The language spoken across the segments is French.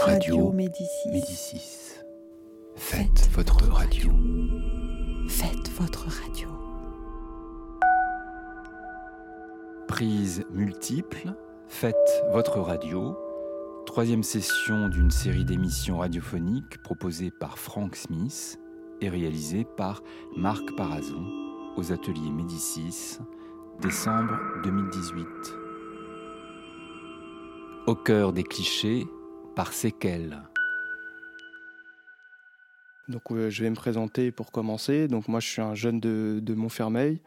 Radio Médicis. Médicis. Faites, votre radio. Faites votre radio. Prise multiple. Faites votre radio. Troisième session d'une série d'émissions radiophoniques proposée par Frank Smith et réalisée par Marc Parazon aux ateliers Médicis, décembre 2018. Au cœur des clichés, par séquelles. Donc euh, je vais me présenter pour commencer. Donc moi je suis un jeune de, Montfermeil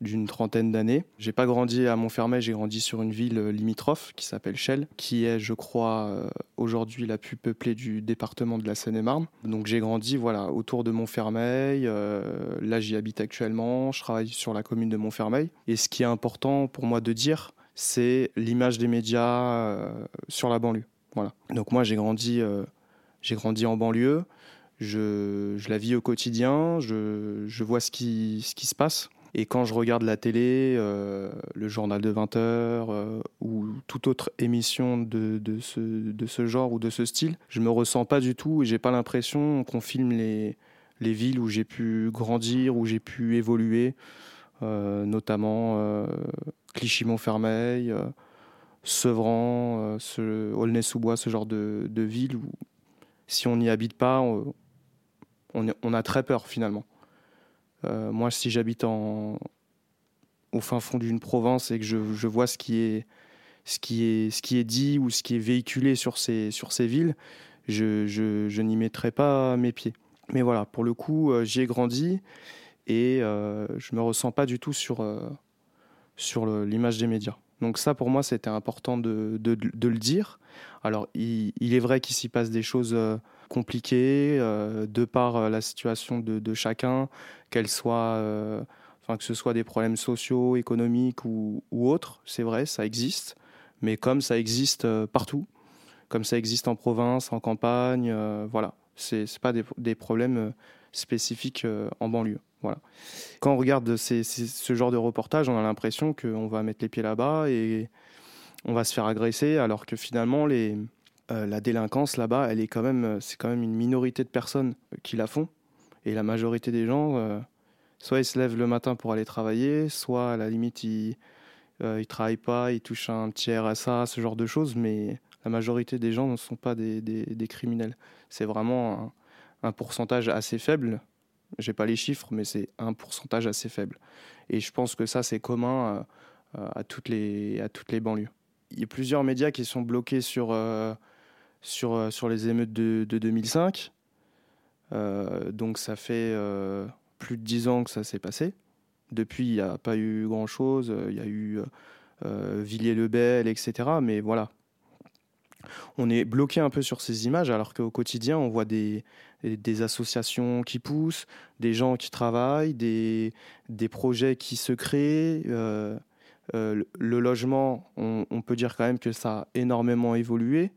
d'une trentaine d'années. J'ai pas grandi à Montfermeil, j'ai grandi sur une ville euh, limitrophe qui s'appelle Chelles, qui est, je crois, euh, aujourd'hui la plus peuplée du département de la Seine-et-Marne. Donc j'ai grandi, voilà, autour de Montfermeil. là, j'y habite actuellement. Je travaille sur la commune de Montfermeil. Et ce qui est important pour moi de dire, c'est l'image des médias sur la banlieue. Donc moi, j'ai grandi, j'ai grandi en banlieue. Je, la vis au quotidien, je, vois ce qui, se passe. Et quand je regarde la télé, euh, le journal de 20 heures euh, ou toute autre émission de, ce, genre ou de ce style, je me ressens pas du tout et j'ai pas l'impression qu'on filme les, les villes où j'ai pu grandir, où j'ai pu évoluer, euh, notamment Clichy-Montfermeil, Sevran, Aulnay-sous-Bois, ce genre de, de villes où si on n'y habite pas, on, a très peur finalement. Euh, moi, si j'habite au fin fond d'une province et que je, vois ce qui, est, ce, qui est, ce qui est dit ou ce qui est véhiculé sur ces, sur ces villes, je, je, n'y mettrai pas mes pieds. Mais voilà, pour le coup, euh, j'y ai grandi et euh, je me ressens pas du tout sur, sur l'image des médias. Donc ça, pour moi, c'était important de, le dire. Alors, il, est vrai qu'il s'y passe des choses compliqué euh, de par euh, la situation de, chacun, qu'elle soit, euh, enfin que ce soit des problèmes sociaux, économiques ou, autres. C'est vrai, ça existe, mais comme ça existe partout, comme ça existe en province, en campagne, voilà, c'est pas des, problèmes spécifiques en banlieue. Voilà. Quand on regarde ce genre de reportage, on a l'impression qu'on va mettre les pieds là-bas et on va se faire agresser, alors que finalement euh, la délinquance là-bas, elle est quand même, euh, c'est quand même une minorité de personnes euh, qui la font. Et la majorité des gens, soit ils se lèvent le matin pour aller travailler, soit à la limite ils, ne travaillent pas, ils touchent un petit RSA, ce genre de choses. Mais la majorité des gens ne sont pas des, criminels. C'est vraiment pourcentage assez faible. J'ai pas les chiffres, mais c'est un pourcentage assez faible. Et je pense que ça, c'est commun à, toutes les, à toutes les banlieues. Il y a plusieurs médias qui sont bloqués sur euh, les émeutes de, 2005. Euh, donc ça fait euh, plus de dix ans que ça s'est passé. Depuis, il n'y a pas eu grand-chose. Il y a eu Villiers-le-Bel, etc. Mais voilà, on est bloqué un peu sur ces images alors qu'au quotidien on voit des, associations qui poussent, des gens qui travaillent, des, projets qui se créent. le logement, on, peut dire quand même que ça a énormément évolué.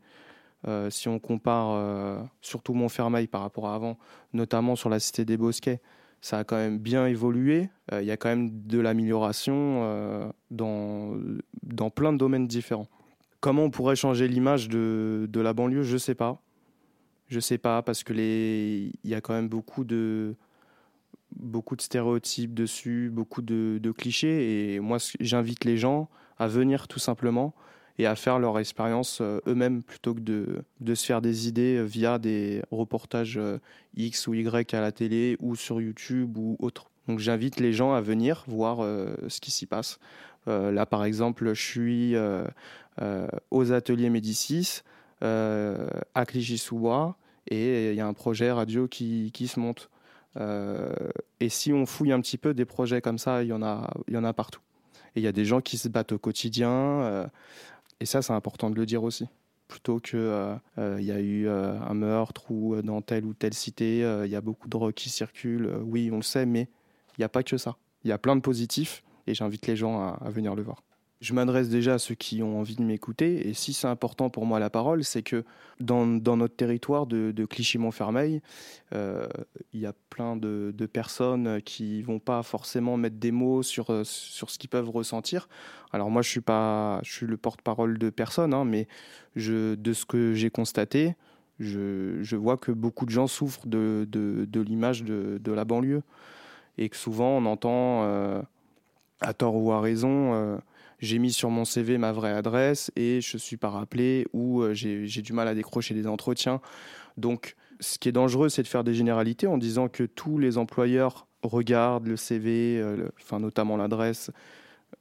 Euh, si on compare euh, surtout Montfermeil par rapport à avant, notamment sur la cité des Bosquets, ça a quand même bien évolué. Euh, il y a quand même de l'amélioration dans, dans plein de domaines différents. Comment on pourrait changer l'image de, la banlieue Je ne sais pas. Je ne sais pas parce que les il y a quand même beaucoup de beaucoup de stéréotypes dessus, beaucoup de, de clichés et moi j'invite les gens à venir tout simplement et à faire leur expérience euh, eux-mêmes plutôt que de, de, se faire des idées euh, via des reportages euh, X ou Y à la télé ou sur YouTube ou autre. Donc j'invite les gens à venir voir ce qui s'y passe. Là par exemple, je suis aux ateliers Médicis à Clichy-sous-Bois et il y a un projet radio qui, se monte. et si on fouille un petit peu des projets comme ça, il y en a, il y en a partout. Et il y a des gens qui se battent au quotidien. Et ça, c'est important de le dire aussi. Plutôt que euh, euh, y a eu euh, un meurtre ou dans telle ou telle cité, il y a beaucoup de drogue qui circulent. oui, on le sait, mais il n'y a pas que ça. Il y a plein de positifs et j'invite les gens à venir le voir je m'adresse déjà à ceux qui ont envie de m'écouter. Et si c'est important pour moi la parole, c'est que dans, notre territoire de, Clichy-Montfermeil, euh, il y a plein de, personnes qui vont pas forcément mettre des mots sur, euh, sur ce qu'ils peuvent ressentir. Alors moi, je suis pas, je suis le porte-parole de personne, hein, mais je, de ce que j'ai constaté, Je, vois que beaucoup de gens souffrent de, l'image de, la banlieue et que souvent on entend, euh, à tort ou à raison, euh, j'ai mis sur mon CV ma vraie adresse et je ne suis pas rappelé ou euh, j'ai du mal à décrocher des entretiens. Donc ce qui est dangereux, c'est de faire des généralités en disant que tous les employeurs regardent le CV, enfin notamment l'adresse,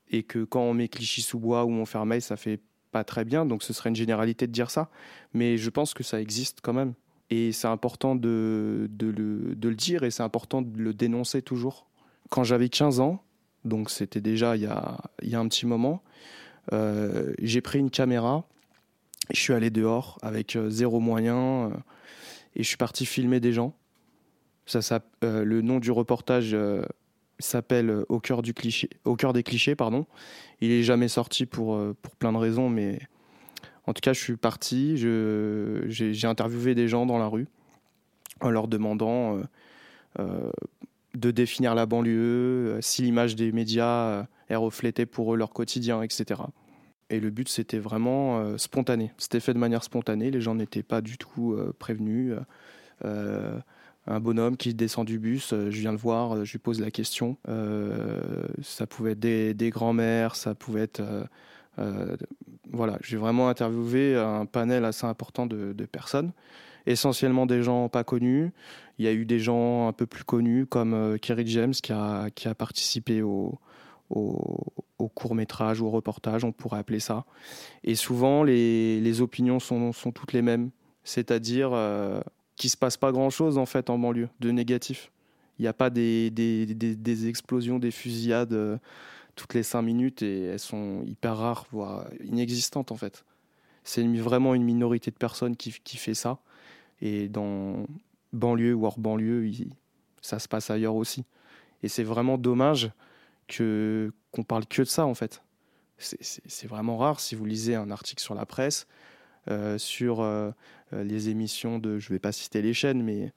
et que quand on met Clichy-sous-Bois ou Montfermeil, ça fait pas très bien, donc ce serait une généralité de dire ça, mais je pense que ça existe quand même. Et c'est important de, le, de, le, dire et c'est important de le dénoncer toujours. Quand j'avais 15 ans, donc c'était déjà il y, a, un petit moment, euh, j'ai pris une caméra, je suis allé dehors avec euh, zéro moyen euh, et je suis parti filmer des gens. Ça, ça le nom du reportage s'appelle Au cœur des clichés, pardon. Il est jamais sorti pour pour plein de raisons, mais en tout cas, je suis parti. j'ai interviewé des gens dans la rue en leur demandant de définir la banlieue, si l'image des médias est reflétait pour eux leur quotidien, etc. Et le but, c'était vraiment spontané. C'était fait de manière spontanée. Les gens n'étaient pas du tout prévenus un bonhomme qui descend du bus, euh, je viens le voir, euh, je lui pose la question. Euh, ça pouvait être des, des grands-mères, ça pouvait être... voilà, j'ai vraiment interviewé un panel assez important de, personnes, essentiellement des gens pas connus. Il y a eu des gens un peu plus connus comme Kerry James qui a, qui a participé au, au, court métrage ou au reportage, on pourrait appeler ça. Et souvent, les, les opinions sont, sont, toutes les mêmes. C'est-à-dire, qu'il se passe pas grand-chose en fait en banlieue de négatif. Il n'y a pas des, des, des, explosions, des fusillades euh, toutes les cinq minutes et elles sont hyper rares, voire inexistantes en fait. C'est vraiment une minorité de personnes qui, qui, fait ça. Et dans banlieue ou hors banlieue, ça se passe ailleurs aussi. Et c'est vraiment dommage que qu'on parle que de ça en fait. C'est vraiment rare si vous lisez un article sur la presse, euh, sur euh, euh, les émissions de, je ne vais pas citer les chaînes, mais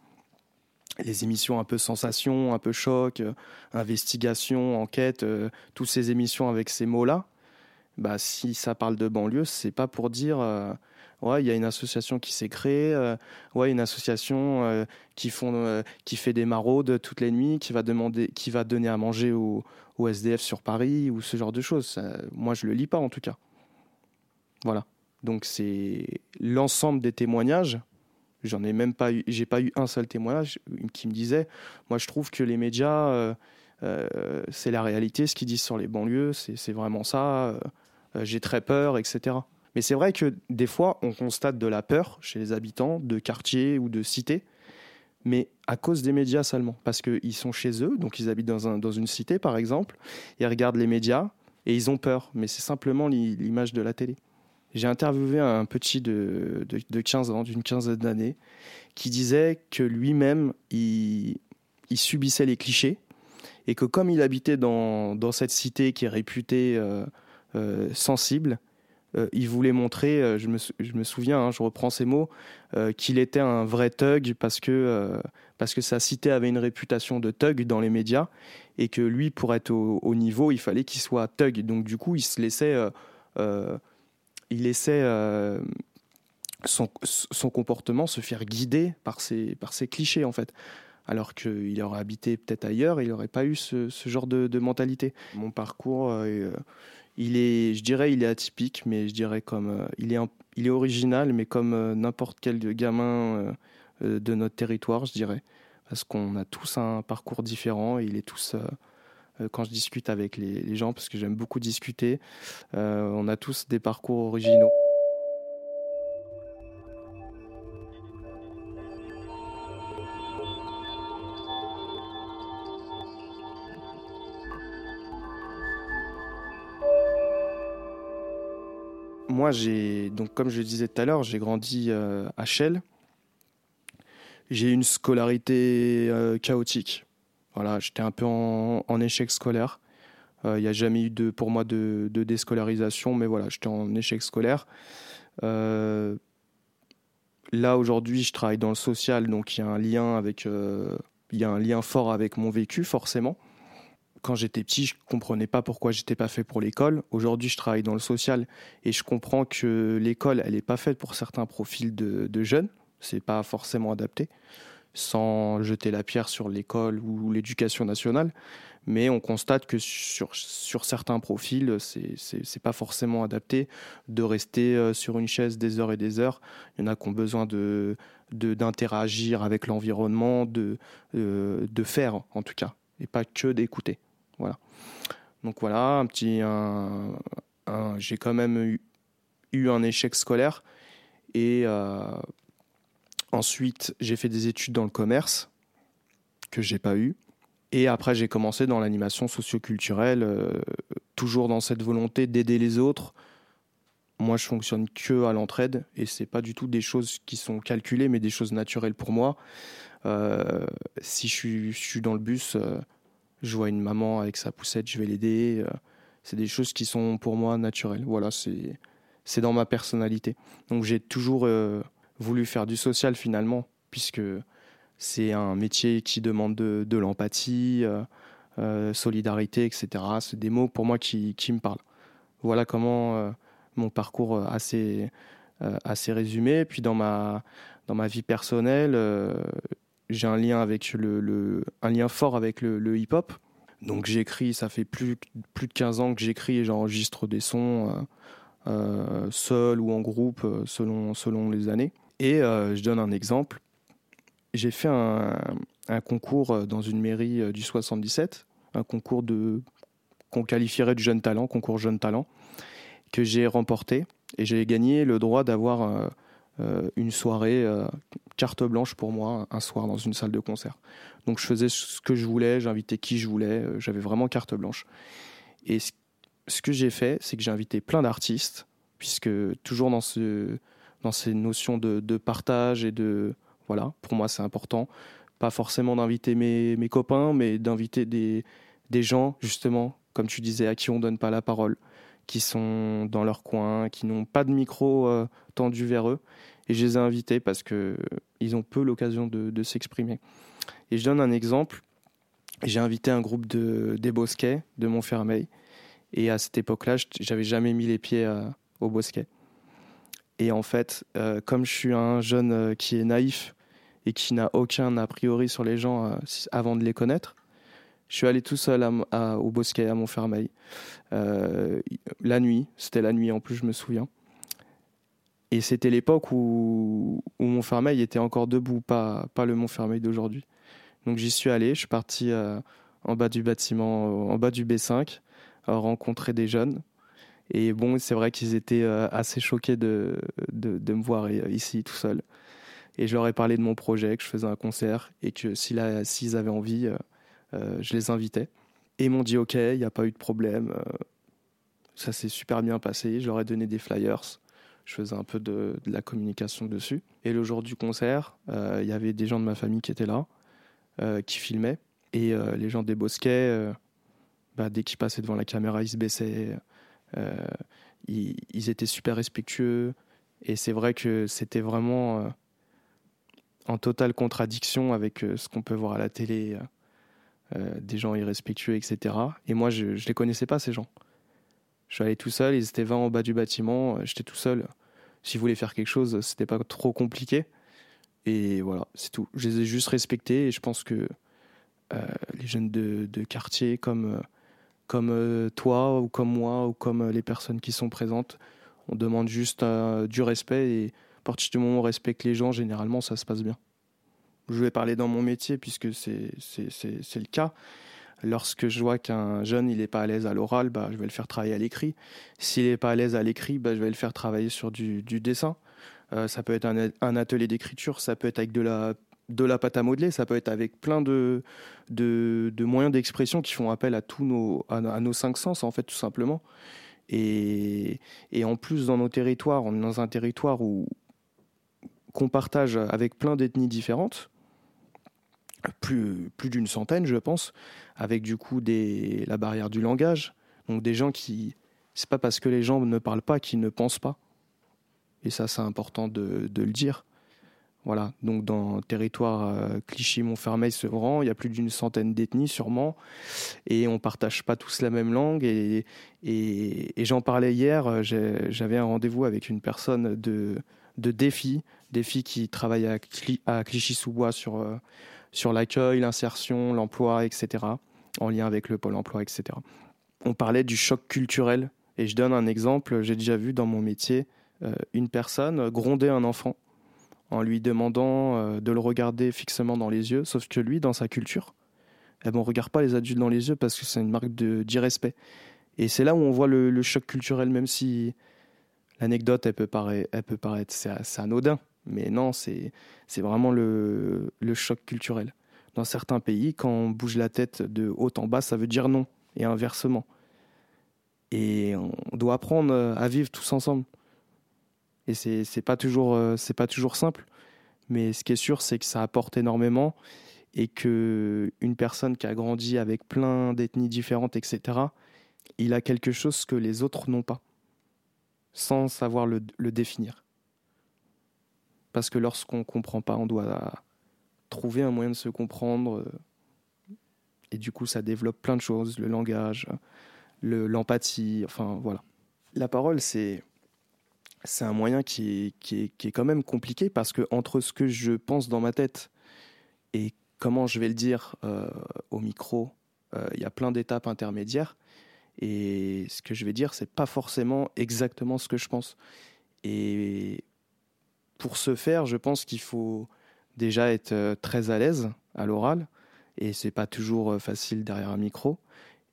les émissions un peu sensation, un peu choc, investigation, enquête, toutes ces émissions avec ces mots-là, bah, si ça parle de banlieue, c'est pas pour dire ouais, il y a une association qui s'est créée, ouais, une association qui, font, qui fait des maraudes toutes les nuits, qui va, demander, qui va donner à manger aux, SDF sur Paris ou ce genre de choses. moi, je le lis pas en tout cas. Voilà. Donc c'est l'ensemble des témoignages. J'en ai même pas eu, j'ai pas eu un seul témoignage qui me disait, moi je trouve que les médias, euh, euh, c'est la réalité, ce qu'ils disent sur les banlieues, c'est vraiment ça. Euh, j'ai très peur, etc. Mais c'est vrai que des fois, on constate de la peur chez les habitants de quartiers ou de cités, mais à cause des médias seulement, parce qu'ils sont chez eux, donc ils habitent dans, un, dans une cité par exemple, ils regardent les médias et ils ont peur, mais c'est simplement l'image de la télé. J'ai interviewé un petit de, de, 15 ans, d'une quinzaine d'années, qui disait que lui-même, il, subissait les clichés et que comme il habitait dans, dans cette cité qui est réputée euh, euh, sensible, euh, il voulait montrer, je me, je, me, souviens, hein, je reprends ces mots, qu'il était un vrai thug parce que, parce que sa cité avait une réputation de thug dans les médias et que lui, pour être au, au niveau, il fallait qu'il soit thug. Donc du coup, il se laissait il laissait euh, son, comportement se faire guider par ses, par clichés, en fait. Alors qu'il aurait habité peut-être ailleurs, il n'aurait pas eu ce, genre de, mentalité. Mon parcours, euh, euh, il est, je dirais, il est atypique, mais je dirais comme il est, il est original, mais comme n'importe quel gamin de notre territoire, je dirais, parce qu'on a tous un parcours différent et il est tous euh, quand je discute avec les, gens, parce que j'aime beaucoup discuter. Euh, on a tous des parcours originaux. Moi, j'ai donc comme je le disais tout à l'heure, j'ai grandi euh, à Chelles. J'ai une scolarité chaotique. Voilà, j'étais un peu en, échec scolaire. Euh, il n'y a jamais eu de, pour moi de, déscolarisation, mais voilà, j'étais en échec scolaire. Euh, là aujourd'hui, je travaille dans le social, donc il y a un lien avec, euh, il y a un lien fort avec mon vécu forcément. Quand j'étais petit, je comprenais pas pourquoi j'étais pas fait pour l'école. Aujourd'hui, je travaille dans le social et je comprends que l'école, elle n'est pas faite pour certains profils de, de jeunes. c'est pas forcément adapté, sans jeter la pierre sur l'école ou l'éducation nationale. Mais on constate que sur, sur certains profils, c'est pas forcément adapté de rester euh, sur une chaise des heures et des heures. Il y en a qui ont besoin de d'interagir avec l'environnement, de, euh, de faire en tout cas, et pas que d'écouter. Voilà. Donc voilà, un petit, j'ai quand même eu, un échec scolaire et euh, ensuite j'ai fait des études dans le commerce que j'ai pas eu. Et après, j'ai commencé dans l'animation socioculturelle, euh, toujours dans cette volonté d'aider les autres. Moi, je fonctionne que à l'entraide et c'est pas du tout des choses qui sont calculées, mais des choses naturelles pour moi. Euh, si je suis, je suis, dans le bus, euh, je vois une maman avec sa poussette, je vais l'aider. c'est des choses qui sont pour moi naturelles. Voilà, c'est dans ma personnalité. Donc j'ai toujours voulu faire du social finalement, puisque c'est un métier qui demande de, l'empathie, euh, euh, solidarité, etc. C'est des mots pour moi qui, me parlent. Voilà comment euh, mon parcours assez, assez résumé. Puis dans ma, dans ma vie personnelle, j'ai un lien avec le, un lien fort avec le, hip-hop. Donc j'écris, ça fait plus, plus de 15 ans que j'écris et j'enregistre des sons seul ou en groupe selon, selon les années. Et je donne un exemple j'ai fait un, concours euh, dans une mairie euh, du 77, un concours de qu'on qualifierait de jeune talent, concours jeune talent, que j'ai remporté et j'ai gagné le droit d'avoir euh, une soirée carte blanche pour moi un soir dans une salle de concert. Donc je faisais ce que je voulais, j'invitais qui je voulais, j'avais vraiment carte blanche. Et ce, que j'ai fait, c'est que j'ai invité plein d'artistes, puisque toujours dans, ce, dans ces notions de, de partage et de, voilà, pour moi, c'est important. Pas forcément d'inviter mes, mes, copains, mais d'inviter des, des gens, justement, comme tu disais, à qui on donne pas la parole, qui sont dans leur coin, qui n'ont pas de micro euh, tendu vers eux. Et je les ai invités parce que ils ont peu l'occasion de, s'exprimer. Et je donne un exemple. J'ai invité un groupe de, des Bosquets de Montfermeil. Et à cette époque-là, j'avais jamais mis les pieds euh, au Bosquet. Et en fait, euh, comme je suis un jeune euh, qui est naïf et qui n'a aucun a priori sur les gens euh, avant de les connaître, je suis allé tout seul au Bosquet, à Montfermeil. la nuit, c'était la nuit en plus, je me souviens. Et c'était l'époque où, où, Montfermeil était encore debout, pas, pas le Montfermeil d'aujourd'hui. Donc j'y suis allé, je suis parti en bas du bâtiment, en bas du B5, rencontrer des jeunes. Et bon, c'est vrai qu'ils étaient euh, assez choqués de, de, me voir euh, ici tout seul. Et je leur ai parlé de mon projet, que je faisais un concert et que s'ils avaient envie, euh, je les invitais. Et m'ont dit OK, il n'y a pas eu de problème. ça s'est super bien passé. Je leur ai donné des flyers. Je faisais un peu de, la communication dessus. Et le jour du concert, il y avait des gens de ma famille qui étaient là, qui filmaient. Et les gens des Bosquets, bah, dès qu'ils passaient devant la caméra, ils se baissaient. Euh, ils, étaient super respectueux. Et c'est vrai que c'était vraiment euh, en totale contradiction avec euh, ce qu'on peut voir à la télé, des gens irrespectueux, etc. Et moi, je ne les connaissais pas, ces gens. Je suis allé tout seul, ils étaient 20 en bas du bâtiment, j'étais tout seul. S'ils voulaient faire quelque chose, c'était pas trop compliqué. Et voilà, c'est tout. Je les ai juste respectés et je pense que les jeunes de, quartier, comme comme euh, toi ou comme moi ou comme euh, les personnes qui sont présentes. On demande juste euh, du respect et à partir du moment où on respecte les gens, généralement, ça se passe bien. Je vais parler dans mon métier puisque c'est le cas. Lorsque je vois qu'un jeune il n'est pas à l'aise à l'oral, bah, je vais le faire travailler à l'écrit. S'il n'est pas à l'aise à l'écrit, bah, je vais le faire travailler sur du, du dessin. ça peut être un, un atelier d'écriture, ça peut être avec de la de la pâte à modeler, ça peut être avec plein de, de, moyens d'expression qui font appel à tous nos, à, nos cinq sens, en fait, tout simplement. Et, et, en plus, dans nos territoires, on est dans un territoire où qu'on partage avec plein d'ethnies différentes, plus, plus d'une centaine, je pense, avec du coup la barrière du langage. Donc des gens qui, c'est pas parce que les gens ne parlent pas qu'ils ne pensent pas. Et ça, c'est important de, le dire. Voilà, donc dans le territoire euh, Clichy-Montfermeil-Sevran, il y a plus d'une centaine d'ethnies sûrement, et on partage pas tous la même langue. Et, j'en parlais hier, euh, j'avais un rendez-vous avec une personne de, de défi, filles qui travaillent à, à Clichy-sous-Bois sur, euh, sur l'accueil, l'insertion, l'emploi, etc., en lien avec le pôle emploi, etc. On parlait du choc culturel, et je donne un exemple, j'ai déjà vu dans mon métier euh, une personne gronder un enfant en lui demandant euh, de le regarder fixement dans les yeux, sauf que lui, dans sa culture, eh ben, on ne regarde pas les adultes dans les yeux parce que c'est une marque d'irrespect. Et c'est là où on voit le, choc culturel, même si l'anecdote, elle, peut paraître, anodin. Mais non, c'est vraiment le, choc culturel. Dans certains pays, quand on bouge la tête de haut en bas, ça veut dire non, et inversement. Et on doit apprendre à vivre tous ensemble. Et c'est pas toujours euh, pas toujours simple, mais ce qui est sûr, c'est que ça apporte énormément et que une personne qui a grandi avec plein d'ethnies différentes, etc., il a quelque chose que les autres n'ont pas, sans savoir le définir. Parce que lorsqu'on comprend pas, on doit trouver un moyen de se comprendre. Euh, et du coup, ça développe plein de choses, le langage, l'empathie, enfin voilà. La parole, c'est c'est un moyen qui est, qui, est, qui est, quand même compliqué parce que entre ce que je pense dans ma tête et comment je vais le dire euh, au micro, euh, il y a plein d'étapes intermédiaires. Et ce que je vais dire, c'est pas forcément exactement ce que je pense. Et pour ce faire, je pense qu'il faut déjà être euh, très à l'aise à l'oral. Et c'est pas toujours facile derrière un micro.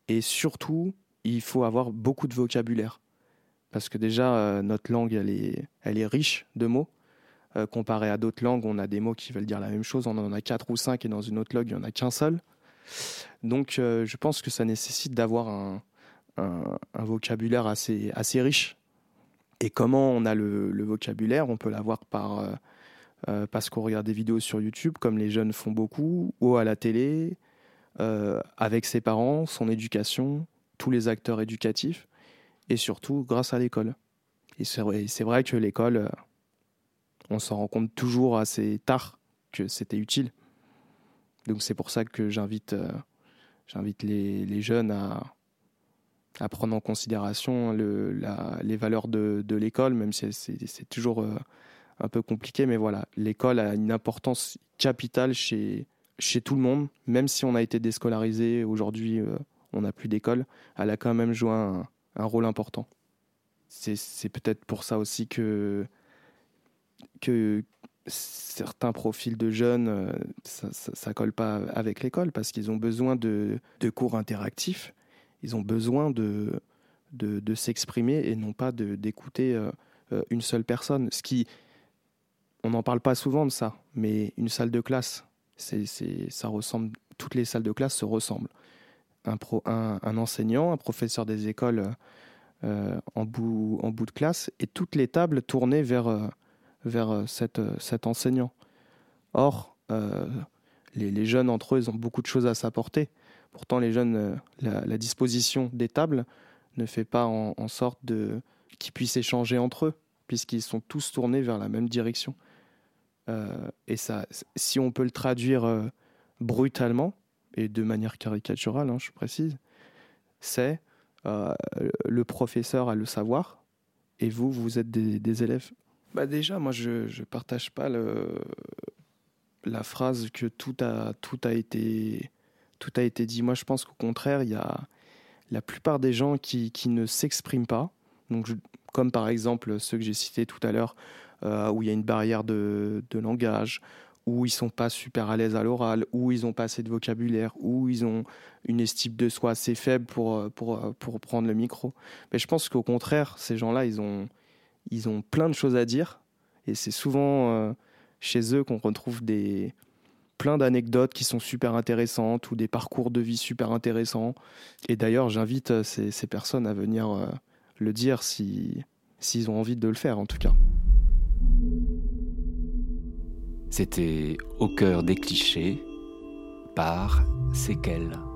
Et surtout, il faut avoir beaucoup de vocabulaire parce que déjà euh, notre langue elle est, elle est riche de mots. Euh, comparé à d'autres langues, on a des mots qui veulent dire la même chose, on en a quatre ou cinq et dans une autre langue il n'y en a qu'un seul. Donc euh, je pense que ça nécessite d'avoir un, un, vocabulaire assez, assez riche. Et comment on a le, vocabulaire On peut l'avoir par parce qu'on regarde des vidéos sur YouTube, comme les jeunes font beaucoup, ou à la télé, avec ses parents, son éducation, tous les acteurs éducatifs et surtout grâce à l'école. Et c'est vrai, que l'école, euh, on s'en rend compte toujours assez tard que c'était utile. Donc c'est pour ça que j'invite euh, les, jeunes à, à prendre en considération les valeurs de, l'école, même si c'est toujours euh, un peu compliqué. Mais voilà, l'école a une importance capitale chez, chez tout le monde, même si on a été déscolarisé. Aujourd'hui, on n'a plus d'école. Elle a quand même joué un, rôle important. C'est peut-être pour ça aussi que, que certains profils de jeunes, euh, ça, ne colle pas avec l'école parce qu'ils ont besoin de, de, cours interactifs, ils ont besoin de, de, s'exprimer et non pas d'écouter euh, euh, une seule personne. Ce qui, on n'en parle pas souvent de ça, mais une salle de classe, c'est ça ressemble, toutes les salles de classe se ressemblent un, pro, un, enseignant, un professeur des écoles euh, en, bout, en bout de classe, et toutes les tables tournées vers, vers cette, cet enseignant. Or, les, les, jeunes entre eux, ils ont beaucoup de choses à s'apporter. Pourtant, les jeunes, la, disposition des tables ne fait pas en, sorte de qu'ils puissent échanger entre eux, puisqu'ils sont tous tournés vers la même direction. et ça, si on peut le traduire brutalement, et de manière caricaturale, hein, je précise, c'est euh, le professeur a le savoir et vous, vous êtes des, élèves. Bah déjà, moi, je ne partage pas la phrase que tout a, tout, a été, tout a été dit. Moi, je pense qu'au contraire, il y a la plupart des gens qui, qui ne s'expriment pas, donc comme par exemple ceux que j'ai cités tout à l'heure, euh, où il y a une barrière de, de langage, où ils sont pas super à l'aise à l'oral, où ils ont pas assez de vocabulaire, où ils ont une estime de soi assez faible pour, pour, pour prendre le micro. Mais je pense qu'au contraire, ces gens-là, ils ont, ils ont plein de choses à dire. Et c'est souvent euh, chez eux qu'on retrouve des, plein d'anecdotes qui sont super intéressantes ou des parcours de vie super intéressants. Et d'ailleurs, j'invite ces, ces, personnes à venir le dire si, s'ils ont envie de le faire, en tout cas. C'était Au cœur des clichés par Séquelles.